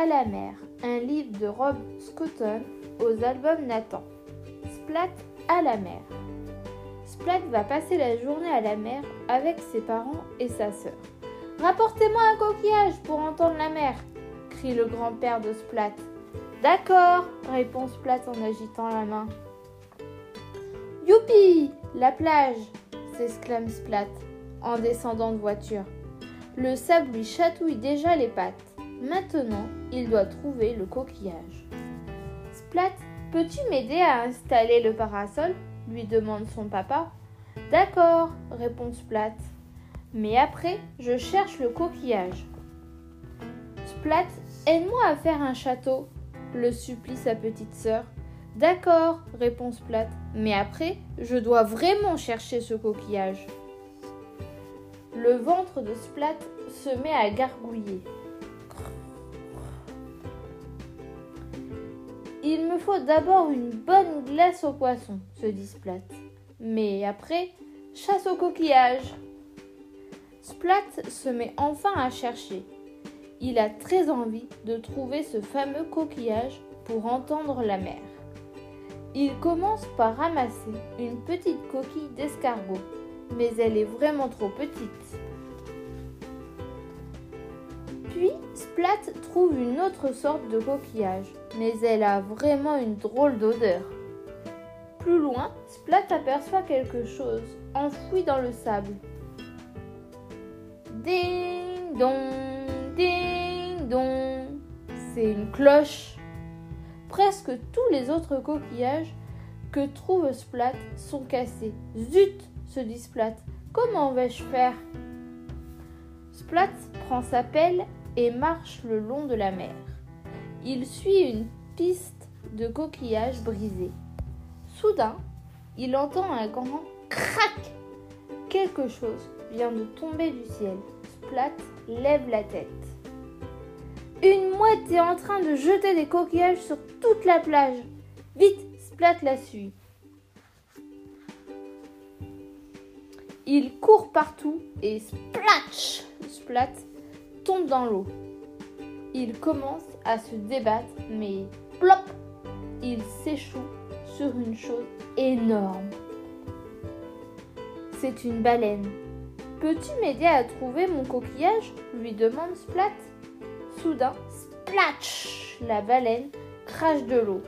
à la mer, un livre de Rob Scotton aux albums Nathan. Splat à la mer. Splat va passer la journée à la mer avec ses parents et sa sœur. Rapportez-moi un coquillage pour entendre la mer, crie le grand-père de Splat. D'accord, répond Splat en agitant la main. Youpi La plage s'exclame Splat en descendant de voiture. Le sable lui chatouille déjà les pattes. Maintenant, il doit trouver le coquillage. Splat, peux-tu m'aider à installer le parasol? lui demande son papa. D'accord, répond Splat. Mais après, je cherche le coquillage. Splat, aide-moi à faire un château, le supplie sa petite sœur. D'accord, répond Splat. Mais après, je dois vraiment chercher ce coquillage. Le ventre de Splat se met à gargouiller. Il me faut d'abord une bonne glace au poisson, se dit Splat. Mais après, chasse au coquillage. Splat se met enfin à chercher. Il a très envie de trouver ce fameux coquillage pour entendre la mer. Il commence par ramasser une petite coquille d'escargot, mais elle est vraiment trop petite. Puis Splat trouve une autre sorte de coquillage, mais elle a vraiment une drôle d'odeur. Plus loin, Splat aperçoit quelque chose enfoui dans le sable. Ding dong, ding dong. C'est une cloche. Presque tous les autres coquillages que trouve Splat sont cassés. Zut se dit Splat. Comment vais-je faire? Splat prend sa pelle et marche le long de la mer. Il suit une piste de coquillages brisés. Soudain, il entend un grand crac. Quelque chose vient de tomber du ciel. Splat lève la tête. Une mouette est en train de jeter des coquillages sur toute la plage. Vite, Splat la suit. Il court partout et splatch Splat tombe dans l'eau. Il commence à se débattre, mais plop Il s'échoue sur une chose énorme. C'est une baleine. Peux-tu m'aider à trouver mon coquillage? lui demande Splat. Soudain, splatch La baleine crache de l'eau.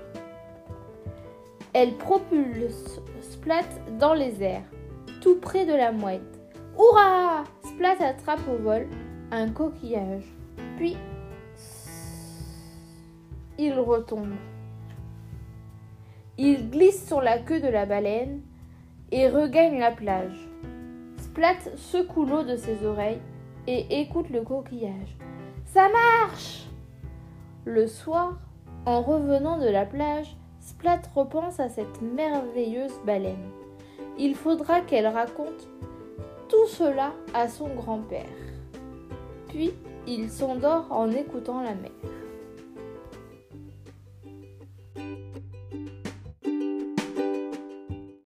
Elle propulse Splat dans les airs, tout près de la mouette. Hurrah Splat attrape au vol un coquillage. Puis, il retombe. Il glisse sur la queue de la baleine et regagne la plage. Splat secoue l'eau de ses oreilles et écoute le coquillage. Ça marche Le soir, en revenant de la plage, Splat repense à cette merveilleuse baleine. Il faudra qu'elle raconte tout cela à son grand-père. Puis, il s'endort en écoutant la mer.